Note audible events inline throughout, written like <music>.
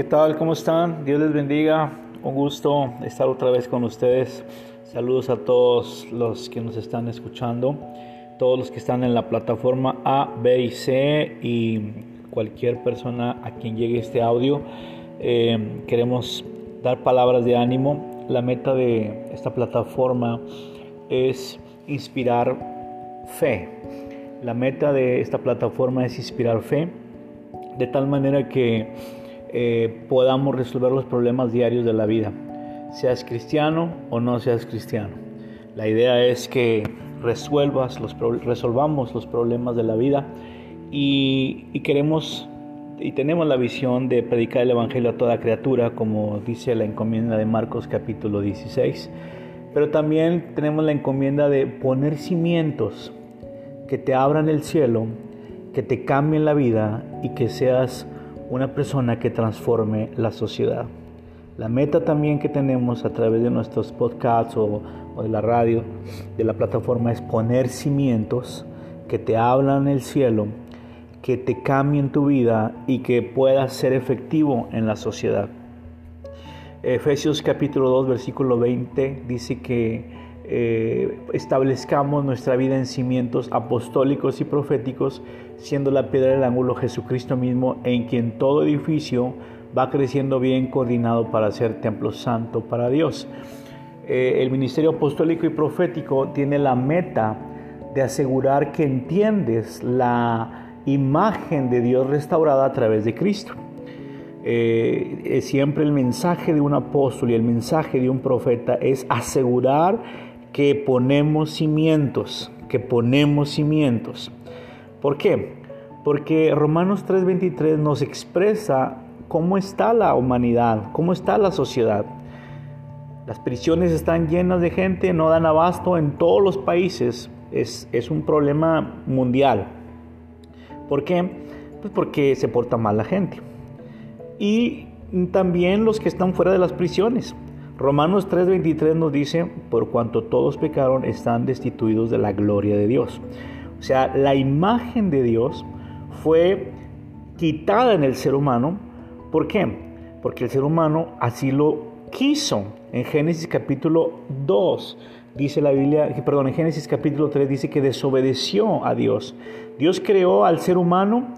¿qué tal? ¿Cómo están? Dios les bendiga. Un gusto estar otra vez con ustedes. Saludos a todos los que nos están escuchando, todos los que están en la plataforma A, B y C y cualquier persona a quien llegue este audio. Eh, queremos dar palabras de ánimo. La meta de esta plataforma es inspirar fe. La meta de esta plataforma es inspirar fe de tal manera que eh, podamos resolver los problemas diarios de la vida, seas cristiano o no seas cristiano. La idea es que resuelvas los, resolvamos los problemas de la vida y, y queremos y tenemos la visión de predicar el Evangelio a toda criatura, como dice la encomienda de Marcos capítulo 16. Pero también tenemos la encomienda de poner cimientos que te abran el cielo que te cambien la vida y que seas una persona que transforme la sociedad. La meta también que tenemos a través de nuestros podcasts o, de la radio, de la plataforma, es poner cimientos que te hablan el cielo, que te cambien tu vida y que puedas ser efectivo en la sociedad. Efesios capítulo 2, versículo 20 dice que eh, establezcamos nuestra vida en cimientos apostólicos y proféticos, siendo la piedra del ángulo Jesucristo mismo, en quien todo edificio va creciendo bien coordinado para ser templo santo para Dios. Eh, el ministerio apostólico y profético tiene la meta de asegurar que entiendes la imagen de Dios restaurada a través de Cristo. Eh, siempre el mensaje de un apóstol y el mensaje de un profeta es asegurar que ponemos cimientos, que ponemos cimientos. ¿Por qué? Porque Romanos 3:23 nos expresa cómo está la humanidad, cómo está la sociedad. Las prisiones están llenas de gente, no dan abasto en todos los países. Es, es un problema mundial. ¿Por qué? Pues porque se porta mal la gente. Y también los que están fuera de las prisiones. Romanos 3:23 nos dice, por cuanto todos pecaron, están destituidos de la gloria de Dios. O sea, la imagen de Dios fue quitada en el ser humano. ¿Por qué? Porque el ser humano así lo quiso. En Génesis capítulo 2 dice la Biblia, perdón, en Génesis capítulo 3 dice que desobedeció a Dios. Dios creó al ser humano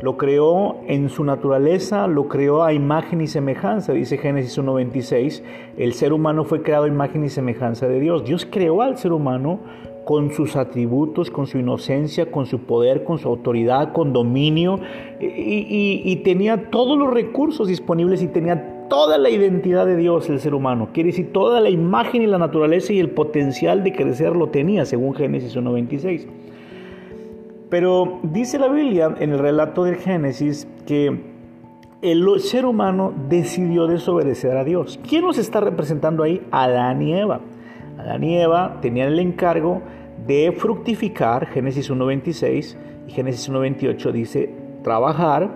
lo creó en su naturaleza, lo creó a imagen y semejanza, dice Génesis 1.26. El ser humano fue creado a imagen y semejanza de Dios. Dios creó al ser humano con sus atributos, con su inocencia, con su poder, con su autoridad, con dominio, y, tenía todos los recursos disponibles y tenía toda la identidad de Dios el ser humano. Quiere decir, toda la imagen y la naturaleza y el potencial de crecer lo tenía, según Génesis 1.26. Pero dice la Biblia en el relato del Génesis que el ser humano decidió desobedecer a Dios. ¿Quién nos está representando ahí? Adán y Eva. Adán y Eva tenían el encargo de fructificar, Génesis 1.26 y Génesis 1.28 dice trabajar.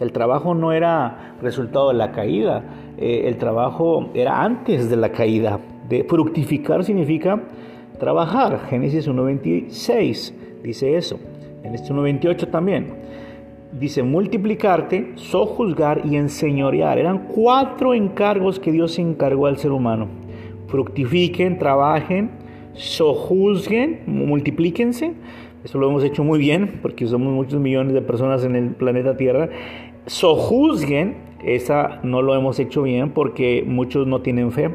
el trabajo no era resultado de la caída, eh, el trabajo era antes de la caída. Fructificar significa trabajar, Génesis 1.26 dice eso. En este 1.28 también. Dice multiplicarte, sojuzgar y enseñorear. Eran cuatro encargos que Dios encargó al ser humano. Fructifiquen, trabajen, sojuzguen, multiplíquense. Eso lo hemos hecho muy bien porque somos muchos millones de personas en el planeta Tierra. Sojuzguen, esa no lo hemos hecho bien porque muchos no tienen fe.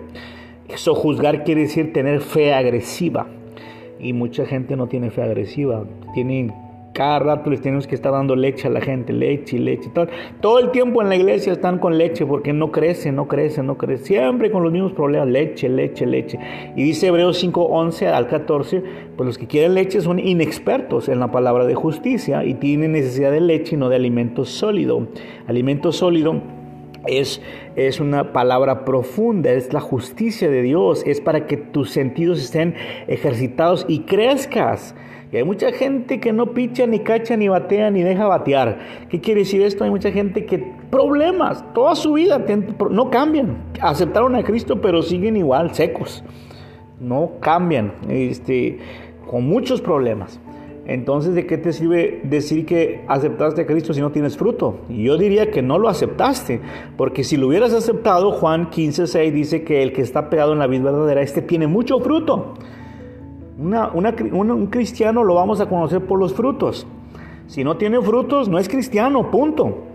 Sojuzgar quiere decir tener fe agresiva y mucha gente no tiene fe agresiva, tienen cada rato les tenemos que estar dando leche a la gente, leche leche. Todo, todo el tiempo en la iglesia están con leche porque no crece, no crece, no crece. Siempre con los mismos problemas, leche, leche, leche. Y dice Hebreos 5, 11 al 14, pues los que quieren leche son inexpertos en la palabra de justicia y tienen necesidad de leche y no de alimento sólido. Alimento sólido es, es una palabra profunda, es la justicia de Dios, es para que tus sentidos estén ejercitados y crezcas. Y hay mucha gente que no picha, ni cacha, ni batea, ni deja batear. ¿Qué quiere decir esto? Hay mucha gente que problemas, toda su vida no cambian. Aceptaron a Cristo, pero siguen igual, secos. No cambian, este, con muchos problemas. Entonces, ¿de qué te sirve decir que aceptaste a Cristo si no tienes fruto? Yo diría que no lo aceptaste, porque si lo hubieras aceptado, Juan 15:6 dice que el que está pegado en la vida verdadera, este tiene mucho fruto. un cristiano lo vamos a conocer por los frutos. Si no tiene frutos, no es cristiano, punto.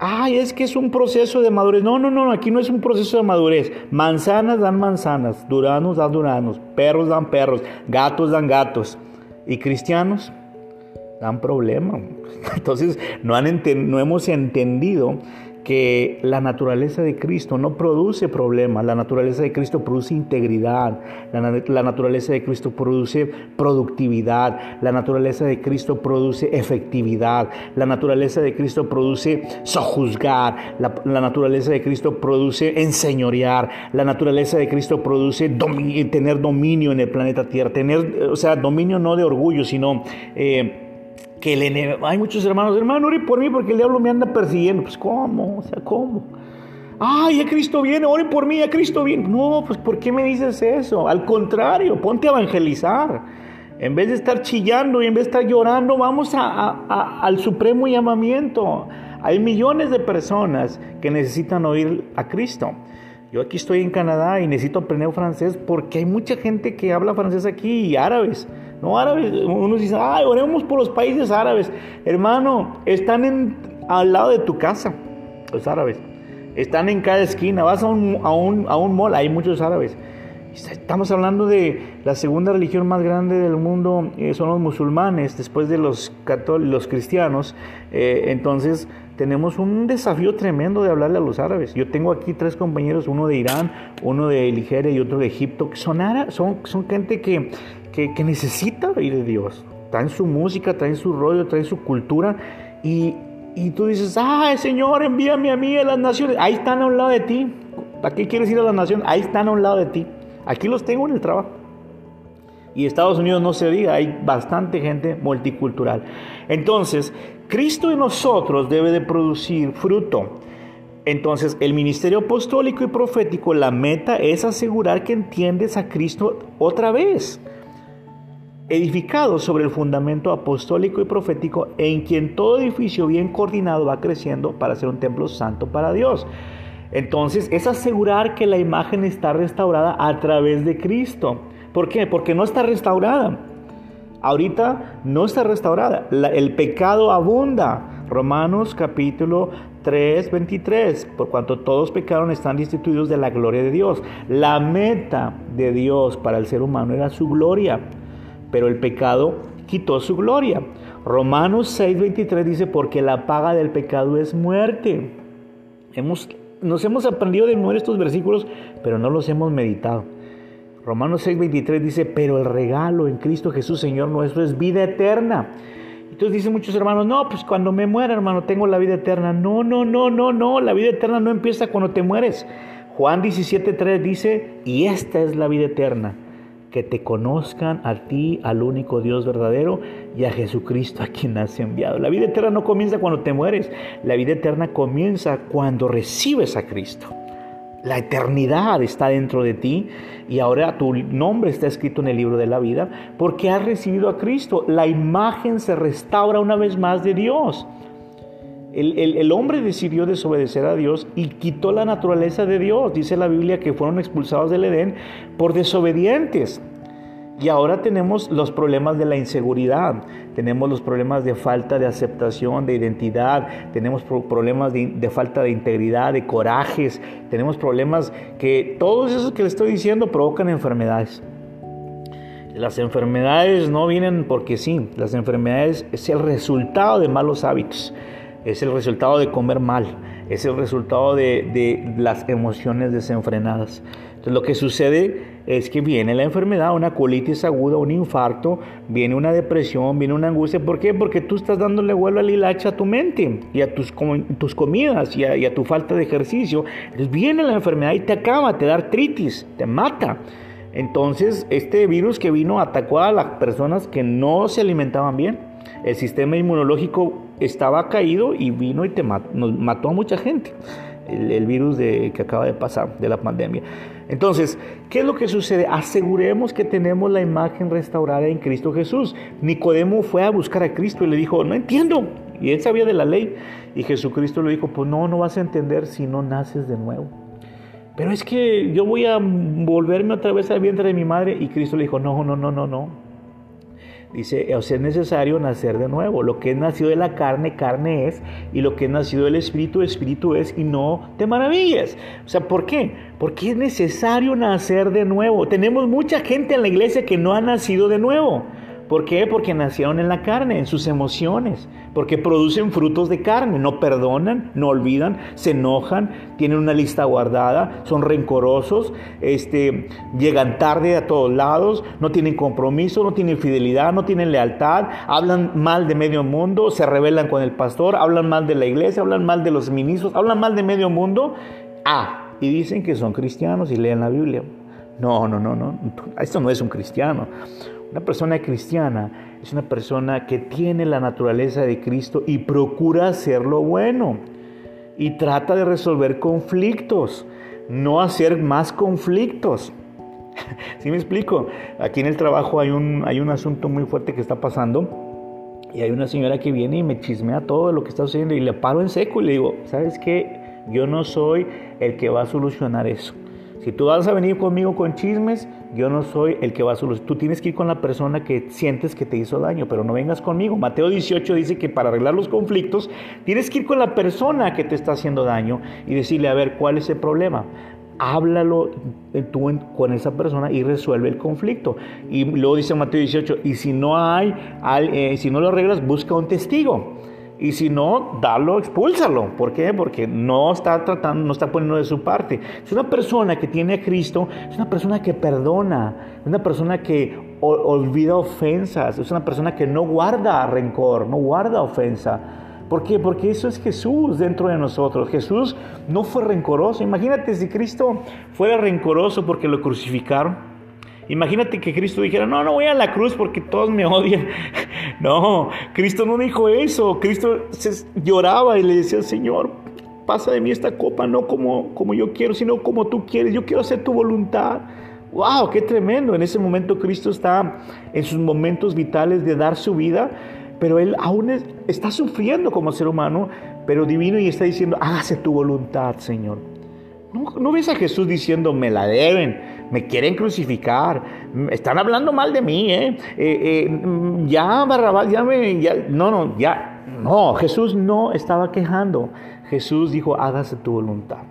Ay, es que es un proceso de madurez. No, no, no, aquí no es un proceso de madurez. Manzanas dan manzanas, duranos dan duranos, perros dan perros, gatos dan gatos. ¿Y cristianos? Dan problema. <laughs> Entonces no, han no hemos entendido que la naturaleza de Cristo no produce problemas, la naturaleza de Cristo produce integridad, la, naturaleza de Cristo produce productividad, la naturaleza de Cristo produce efectividad, la naturaleza de Cristo produce sojuzgar, la, naturaleza de Cristo produce enseñorear, la naturaleza de Cristo produce tener dominio en el planeta Tierra, tener, o sea, dominio no de orgullo, sino... Eh, que el hay muchos hermanos, hermano, ore por mí porque el diablo me anda persiguiendo. Pues, ¿cómo? O sea, ¿cómo? Ay, ya Cristo viene, ore por mí, ya Cristo viene. No, pues, ¿por qué me dices eso? Al contrario, ponte a evangelizar. En vez de estar chillando y en vez de estar llorando, vamos a, al supremo llamamiento. Hay millones de personas que necesitan oír a Cristo. Yo aquí estoy en Canadá y necesito aprender francés porque hay mucha gente que habla francés aquí y árabes. No árabes, uno dice, ay, oremos por los países árabes. Hermano, están en, al lado de tu casa, los árabes. Están en cada esquina. Vas a un, a un, a un mall, hay muchos árabes. Estamos hablando de la segunda religión más grande del mundo, eh, son los musulmanes, después de los, los cristianos. Eh, entonces tenemos un desafío tremendo de hablarle a los árabes. Yo tengo aquí tres compañeros, uno de Irán, uno de Nigeria y otro de Egipto, que son, son, son gente que, que, necesita oír de Dios. Traen su música, traen su rollo, traen su cultura y, y tú dices, ay Señor, envíame a mí a las naciones. Ahí están a un lado de ti. ¿Para qué quieres ir a las naciones? Ahí están a un lado de ti. Aquí los tengo en el trabajo. Y Estados Unidos no se diga, hay bastante gente multicultural. Entonces, Cristo en nosotros debe de producir fruto. Entonces, el ministerio apostólico y profético, la meta es asegurar que entiendes a Cristo otra vez edificado sobre el fundamento apostólico y profético, en quien todo edificio bien coordinado va creciendo para ser un templo santo para Dios. Entonces es asegurar que la imagen está restaurada a través de Cristo. ¿Por qué? Porque no está restaurada. Ahorita no está restaurada. el pecado abunda. Romanos capítulo 3, 23. Por cuanto todos pecaron están destituidos de la gloria de Dios. La meta de Dios para el ser humano era su gloria pero el pecado quitó su gloria. Romanos 6:23 dice, porque la paga del pecado es muerte. Hemos, nos hemos aprendido de nuevo estos versículos, pero no los hemos meditado. Romanos 6:23 dice, pero el regalo en Cristo Jesús, Señor nuestro, es vida eterna. Entonces dicen muchos hermanos, no, pues cuando me muera, hermano, tengo la vida eterna. No, no, no, no, no, la vida eterna no empieza cuando te mueres. Juan 17:3 dice, y esta es la vida eterna que te conozcan a ti, al único Dios verdadero y a Jesucristo a quien has enviado. La vida eterna no comienza cuando te mueres, la vida eterna comienza cuando recibes a Cristo. La eternidad está dentro de ti y ahora tu nombre está escrito en el libro de la vida porque has recibido a Cristo. La imagen se restaura una vez más de Dios. El, hombre decidió desobedecer a Dios y quitó la naturaleza de Dios. Dice la Biblia que fueron expulsados del Edén por desobedientes. Y ahora tenemos los problemas de la inseguridad, tenemos los problemas de falta de aceptación, de identidad, tenemos problemas de, falta de integridad, de corajes, tenemos problemas que todos esos que le estoy diciendo provocan enfermedades. Las enfermedades no vienen porque sí, las enfermedades es el resultado de malos hábitos es el resultado de comer mal, es el resultado de, las emociones desenfrenadas. Entonces lo que sucede es que viene la enfermedad, una colitis aguda, un infarto, viene una depresión, viene una angustia. ¿Por qué? Porque tú estás dándole vuelo al hilacha a tu mente y a tus, comidas y a, y a tu falta de ejercicio. Entonces viene la enfermedad y te acaba, te da artritis, te mata. Entonces este virus que vino atacó a las personas que no se alimentaban bien. El sistema inmunológico estaba caído y vino y te mató, mató a mucha gente. El, virus de, que acaba de pasar, de la pandemia. Entonces, ¿qué es lo que sucede? Aseguremos que tenemos la imagen restaurada en Cristo Jesús. Nicodemo fue a buscar a Cristo y le dijo, no entiendo. Y él sabía de la ley. Y Jesucristo le dijo, pues no, no vas a entender si no naces de nuevo. Pero es que yo voy a volverme otra vez al vientre de mi madre. Y Cristo le dijo, no, no, no, no, no. Dice, o sea, es necesario nacer de nuevo. Lo que es nacido de la carne, carne es, y lo que es nacido del Espíritu, Espíritu es, y no te maravillas. O sea, ¿por qué? Porque es necesario nacer de nuevo. Tenemos mucha gente en la iglesia que no ha nacido de nuevo. ¿Por qué? Porque nacieron en la carne, en sus emociones, porque producen frutos de carne, no perdonan, no olvidan, se enojan, tienen una lista guardada, son rencorosos, este, llegan tarde a todos lados, no tienen compromiso, no tienen fidelidad, no tienen lealtad, hablan mal de medio mundo, se rebelan con el pastor, hablan mal de la iglesia, hablan mal de los ministros, hablan mal de medio mundo. Ah, y dicen que son cristianos y leen la Biblia. No, no, no, no, esto no es un cristiano. Una persona cristiana es una persona que tiene la naturaleza de Cristo y procura hacer lo bueno y trata de resolver conflictos, no hacer más conflictos. <laughs> ¿Sí me explico? Aquí en el trabajo hay un, hay un asunto muy fuerte que está pasando y hay una señora que viene y me chismea todo lo que está sucediendo y le paro en seco y le digo, ¿sabes qué? Yo no soy el que va a solucionar eso. Si tú vas a venir conmigo con chismes, yo no soy el que va a solucionar. Tú tienes que ir con la persona que sientes que te hizo daño, pero no vengas conmigo. Mateo 18 dice que para arreglar los conflictos, tienes que ir con la persona que te está haciendo daño y decirle, a ver, ¿cuál es el problema? háblalo tú con esa persona y resuelve el conflicto. Y luego dice Mateo 18, y si no hay, eh, si no lo arreglas, busca un testigo. Y si no, dalo, expúlsalo. ¿Por qué? Porque no está tratando, no está poniendo de su parte. Es una persona que tiene a Cristo, es una persona que perdona, es una persona que olvida ofensas, es una persona que no guarda rencor, no guarda ofensa. ¿Por qué? Porque eso es Jesús dentro de nosotros. Jesús no fue rencoroso. Imagínate si Cristo fuera rencoroso porque lo crucificaron. Imagínate que Cristo dijera, no, no voy a la cruz porque todos me odian. No, Cristo no dijo eso. Cristo se lloraba y le decía, Señor, pasa de mí esta copa, no como, como yo quiero, sino como tú quieres. Yo quiero hacer tu voluntad. ¡Wow! ¡Qué tremendo! En ese momento Cristo está en sus momentos vitales de dar su vida, pero Él aún está sufriendo como ser humano, pero divino y está diciendo, hágase tu voluntad, Señor. ¿No, ves a Jesús diciendo, me la deben, me quieren crucificar, están hablando mal de mí, ¿eh? eh, eh ya Barrabás, ya me, ya, no, no, ya, no, Jesús no estaba quejando, Jesús dijo, hágase tu voluntad.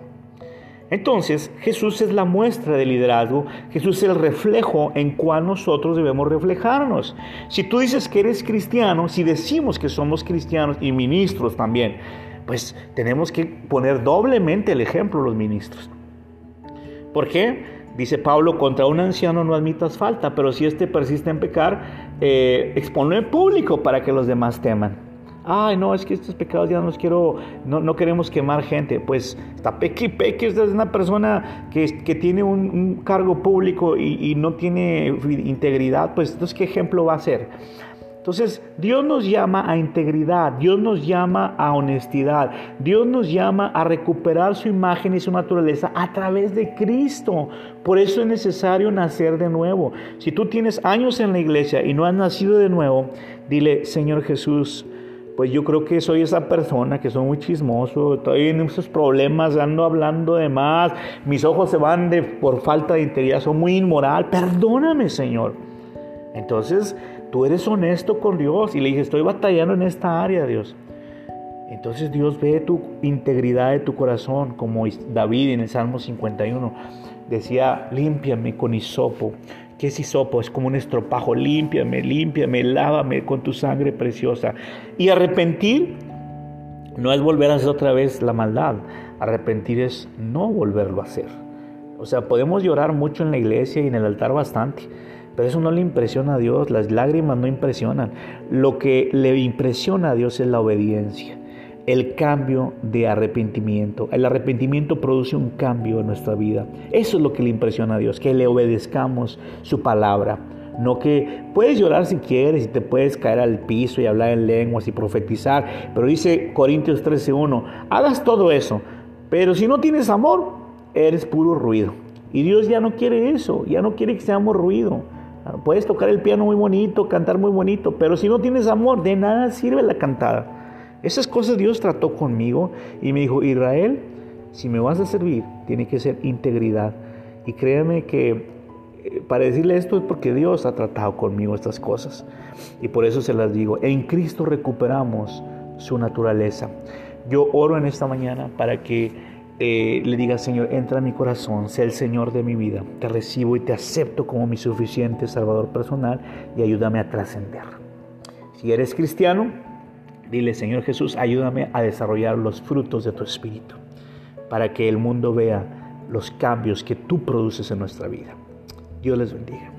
Entonces, Jesús es la muestra del liderazgo, Jesús es el reflejo en cual nosotros debemos reflejarnos. Si tú dices que eres cristiano, si decimos que somos cristianos y ministros también, pues tenemos que poner doblemente el ejemplo los ministros. ¿Por qué? Dice Pablo, contra un anciano no admitas falta, pero si éste persiste en pecar, eh, exponlo en público para que los demás teman. Ay, no, es que estos pecados ya no los quiero, no, no queremos quemar gente. Pues está peque peque, es una persona que, que tiene un, cargo público y, y, no tiene integridad, pues entonces, ¿qué ejemplo va a ser? Entonces, Dios nos llama a integridad, Dios nos llama a honestidad, Dios nos llama a recuperar su imagen y su naturaleza a través de Cristo. Por eso es necesario nacer de nuevo. Si tú tienes años en la iglesia y no has nacido de nuevo, dile, Señor Jesús, pues yo creo que soy esa persona que soy muy chismoso, estoy en esos problemas, ando hablando de más, mis ojos se van de, por falta de integridad, soy muy inmoral, perdóname Señor. Entonces, tú eres honesto con Dios. Y le dije, estoy batallando en esta área, Dios. Entonces Dios ve tu integridad de tu corazón, como David en el Salmo 51 decía, límpiame con hisopo. ¿Qué es hisopo? Es como un estropajo, límpiame, límpiame, lávame con tu sangre preciosa. Y arrepentir no es volver a hacer otra vez la maldad, arrepentir es no volverlo a hacer. O sea, podemos llorar mucho en la iglesia y en el altar bastante, pero eso no le impresiona a Dios, las lágrimas no impresionan. Lo que le impresiona a Dios es la obediencia, el cambio de arrepentimiento. El arrepentimiento produce un cambio en nuestra vida. Eso es lo que le impresiona a Dios, que le obedezcamos su palabra. No que puedes llorar si quieres y te puedes caer al piso y hablar en lenguas y profetizar, pero dice Corintios 13:1, hagas todo eso, pero si no tienes amor, eres puro ruido. Y Dios ya no quiere eso, ya no quiere que seamos ruido. Puedes tocar el piano muy bonito, cantar muy bonito, pero si no tienes amor, de nada sirve la cantada. Esas cosas Dios trató conmigo y me dijo, Israel, si me vas a servir, tiene que ser integridad. Y créeme que eh, para decirle esto es porque Dios ha tratado conmigo estas cosas. Y por eso se las digo, en Cristo recuperamos su naturaleza. Yo oro en esta mañana para que eh, le diga, Señor, entra en mi corazón, sé el Señor de mi vida, te recibo y te acepto como mi suficiente Salvador personal y ayúdame a trascender. Si eres cristiano, dile, Señor Jesús, ayúdame a desarrollar los frutos de tu Espíritu, para que el mundo vea los cambios que tú produces en nuestra vida. Dios les bendiga.